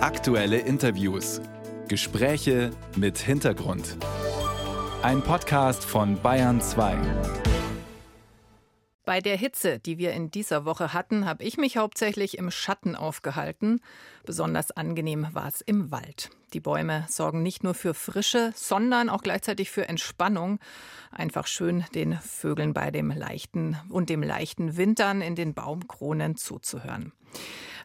Aktuelle Interviews. Gespräche mit Hintergrund. Ein Podcast von Bayern 2. Bei der Hitze, die wir in dieser Woche hatten, habe ich mich hauptsächlich im Schatten aufgehalten. Besonders angenehm war es im Wald. Die Bäume sorgen nicht nur für Frische, sondern auch gleichzeitig für Entspannung. Einfach schön den Vögeln bei dem leichten und dem leichten Wintern in den Baumkronen zuzuhören.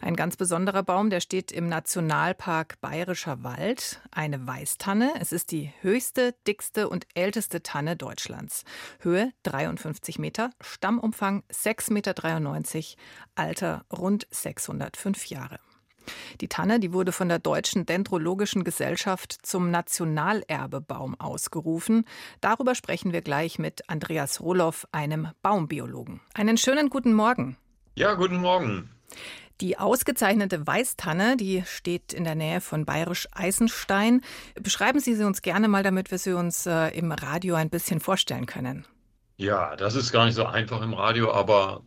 Ein ganz besonderer Baum, der steht im Nationalpark Bayerischer Wald, eine Weißtanne. Es ist die höchste, dickste und älteste Tanne Deutschlands. Höhe 53 Meter, Stammumfang 6,93 Meter, Alter rund 605 Jahre. Die Tanne, die wurde von der Deutschen Dendrologischen Gesellschaft zum Nationalerbebaum ausgerufen. Darüber sprechen wir gleich mit Andreas Rohloff, einem Baumbiologen. Einen schönen guten Morgen. Ja, guten Morgen. Die ausgezeichnete Weißtanne, die steht in der Nähe von Bayerisch Eisenstein. Beschreiben Sie sie uns gerne mal, damit wir sie uns äh, im Radio ein bisschen vorstellen können. Ja, das ist gar nicht so einfach im Radio, aber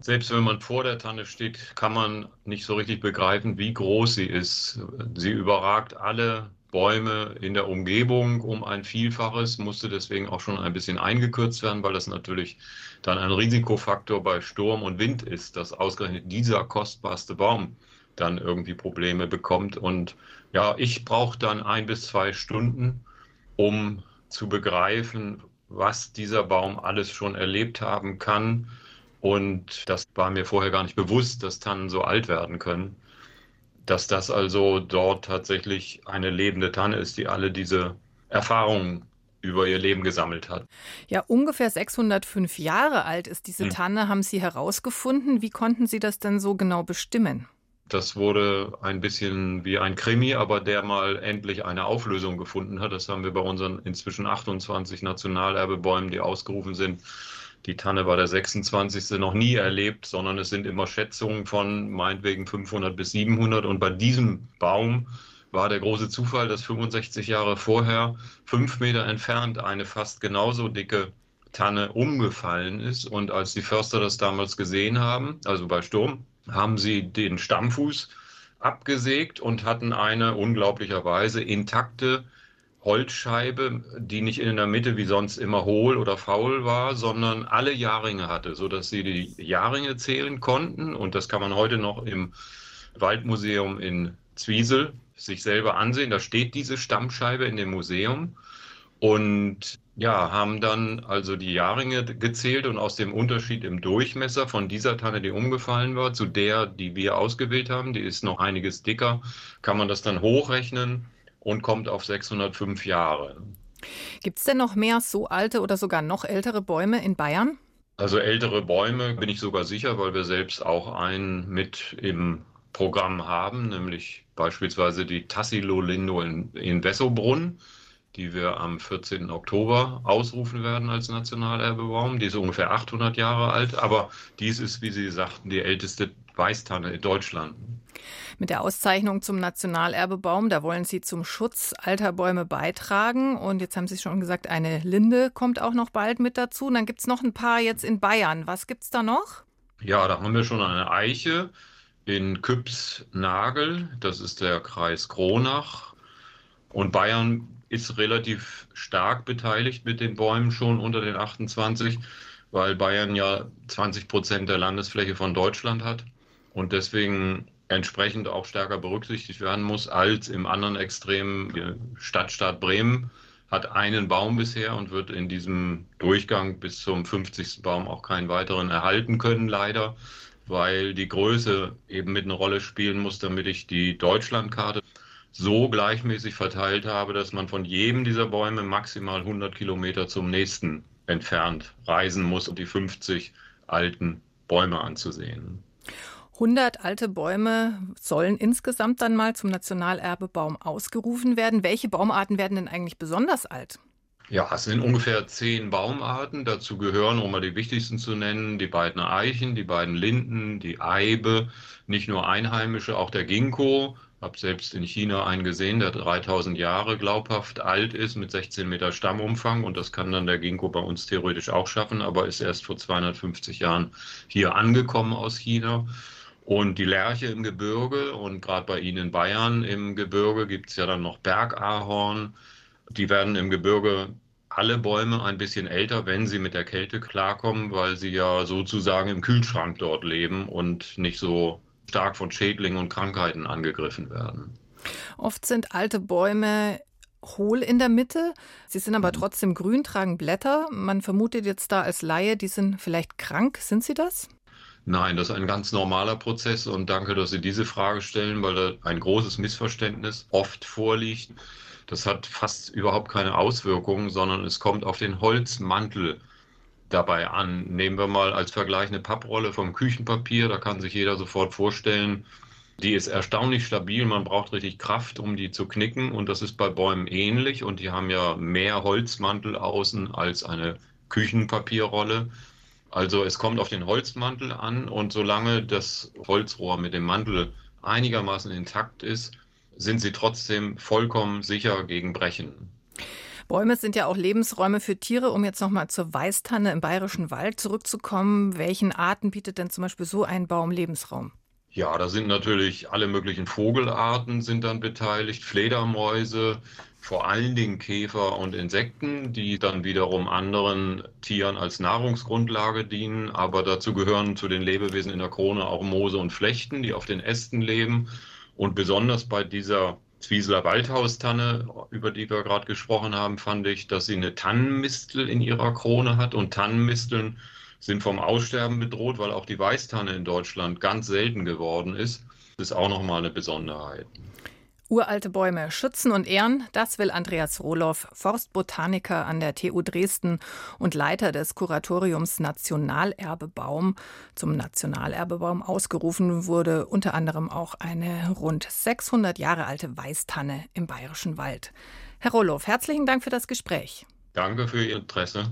selbst wenn man vor der Tanne steht, kann man nicht so richtig begreifen, wie groß sie ist. Sie überragt alle Bäume in der Umgebung um ein Vielfaches, musste deswegen auch schon ein bisschen eingekürzt werden, weil das natürlich dann ein Risikofaktor bei Sturm und Wind ist, dass ausgerechnet dieser kostbarste Baum dann irgendwie Probleme bekommt. Und ja, ich brauche dann ein bis zwei Stunden, um zu begreifen, was dieser Baum alles schon erlebt haben kann. Und das war mir vorher gar nicht bewusst, dass Tannen so alt werden können dass das also dort tatsächlich eine lebende Tanne ist, die alle diese Erfahrungen über ihr Leben gesammelt hat. Ja, ungefähr 605 Jahre alt ist diese hm. Tanne, haben Sie herausgefunden. Wie konnten Sie das denn so genau bestimmen? Das wurde ein bisschen wie ein Krimi, aber der mal endlich eine Auflösung gefunden hat. Das haben wir bei unseren inzwischen 28 Nationalerbebäumen, die ausgerufen sind, die Tanne war der 26. noch nie erlebt, sondern es sind immer Schätzungen von meinetwegen 500 bis 700. Und bei diesem Baum war der große Zufall, dass 65 Jahre vorher, fünf Meter entfernt, eine fast genauso dicke Tanne umgefallen ist. Und als die Förster das damals gesehen haben, also bei Sturm, haben sie den Stammfuß abgesägt und hatten eine unglaublicherweise intakte Holzscheibe, die nicht in der Mitte wie sonst immer hohl oder faul war, sondern alle Jahrringe hatte, sodass sie die Jahrringe zählen konnten. Und das kann man heute noch im Waldmuseum in Zwiesel sich selber ansehen. Da steht diese Stammscheibe in dem Museum. Und ja, haben dann also die Jahrringe gezählt und aus dem Unterschied im Durchmesser von dieser Tanne, die umgefallen war, zu der, die wir ausgewählt haben, die ist noch einiges dicker, kann man das dann hochrechnen und kommt auf 605 Jahre. Gibt es denn noch mehr so alte oder sogar noch äldere Bäume in Bayern? Also ältere Bäume bin ich sogar sicher, weil wir selbst auch einen mit im Programm haben, nämlich beispielsweise die Tassilo-Lindo in, in Wessobrunn, die wir am 14. Oktober ausrufen werden als Nationalerbebaum. Die ist ungefähr 800 Jahre alt, aber dies ist, wie Sie sagten, die älteste Weißtanne in Deutschland. Mit der Auszeichnung zum Nationalerbebaum, da wollen Sie zum Schutz alter Bäume beitragen. Und jetzt haben Sie schon gesagt, eine Linde kommt auch noch bald mit dazu. Und dann gibt es noch ein paar jetzt in Bayern. Was gibt es da noch? Ja, da haben wir schon eine Eiche in Küps-Nagel. Das ist der Kreis Kronach. Und Bayern ist relativ stark beteiligt mit den Bäumen schon unter den 28, weil Bayern ja 20 Prozent der Landesfläche von Deutschland hat und deswegen entsprechend auch stärker berücksichtigt werden muss als im anderen Extrem. Stadtstaat Bremen hat einen Baum bisher und wird in diesem Durchgang bis zum 50. Baum auch keinen weiteren erhalten können, leider, weil die Größe eben mit eine Rolle spielen muss, damit ich die Deutschlandkarte so gleichmäßig verteilt habe, dass man von jedem dieser Bäume maximal 100 Kilometer zum nächsten entfernt reisen muss, um die 50 alten Bäume anzusehen. 100 alte Bäume sollen insgesamt dann mal zum Nationalerbebaum ausgerufen werden. Welche Baumarten werden denn eigentlich besonders alt? Ja, es sind ungefähr zehn Baumarten. Dazu gehören, um mal die wichtigsten zu nennen, die beiden Eichen, die beiden Linden, die Eibe, nicht nur einheimische, auch der Ginkgo. Habe selbst in China einen gesehen, der 3000 Jahre glaubhaft alt ist, mit 16 Meter Stammumfang. Und das kann dann der Ginkgo bei uns theoretisch auch schaffen, aber ist erst vor 250 Jahren hier angekommen aus China. Und die Lerche im Gebirge und gerade bei Ihnen in Bayern im Gebirge gibt es ja dann noch Bergahorn. Die werden im Gebirge alle Bäume ein bisschen älter, wenn sie mit der Kälte klarkommen, weil sie ja sozusagen im Kühlschrank dort leben und nicht so stark von Schädlingen und Krankheiten angegriffen werden. Oft sind alte Bäume hohl in der Mitte. Sie sind aber mhm. trotzdem grün, tragen Blätter. Man vermutet jetzt da als Laie, die sind vielleicht krank. Sind sie das? Nein, das ist ein ganz normaler Prozess und danke, dass Sie diese Frage stellen, weil da ein großes Missverständnis oft vorliegt. Das hat fast überhaupt keine Auswirkungen, sondern es kommt auf den Holzmantel dabei an. Nehmen wir mal als Vergleich eine Papprolle vom Küchenpapier, da kann sich jeder sofort vorstellen, die ist erstaunlich stabil, man braucht richtig Kraft, um die zu knicken und das ist bei Bäumen ähnlich und die haben ja mehr Holzmantel außen als eine Küchenpapierrolle. Also es kommt auf den Holzmantel an und solange das Holzrohr mit dem Mantel einigermaßen intakt ist, sind sie trotzdem vollkommen sicher gegen Brechen. Bäume sind ja auch Lebensräume für Tiere. Um jetzt nochmal zur Weißtanne im Bayerischen Wald zurückzukommen, welchen Arten bietet denn zum Beispiel so ein Baum Lebensraum? Ja, da sind natürlich alle möglichen Vogelarten sind dann beteiligt, Fledermäuse, vor allen Dingen Käfer und Insekten, die dann wiederum anderen Tieren als Nahrungsgrundlage dienen. Aber dazu gehören zu den Lebewesen in der Krone auch Moose und Flechten, die auf den Ästen leben. Und besonders bei dieser Zwieseler Waldhaustanne, über die wir gerade gesprochen haben, fand ich, dass sie eine Tannenmistel in ihrer Krone hat. Und Tannenmisteln sind vom Aussterben bedroht, weil auch die Weißtanne in Deutschland ganz selten geworden ist. Das ist auch nochmal eine Besonderheit. Uralte Bäume schützen und ehren, das will Andreas Rohloff, Forstbotaniker an der TU Dresden und Leiter des Kuratoriums Nationalerbebaum. Zum Nationalerbebaum ausgerufen wurde unter anderem auch eine rund 600 Jahre alte Weißtanne im Bayerischen Wald. Herr Rohloff, herzlichen Dank für das Gespräch. Danke für Ihr Interesse.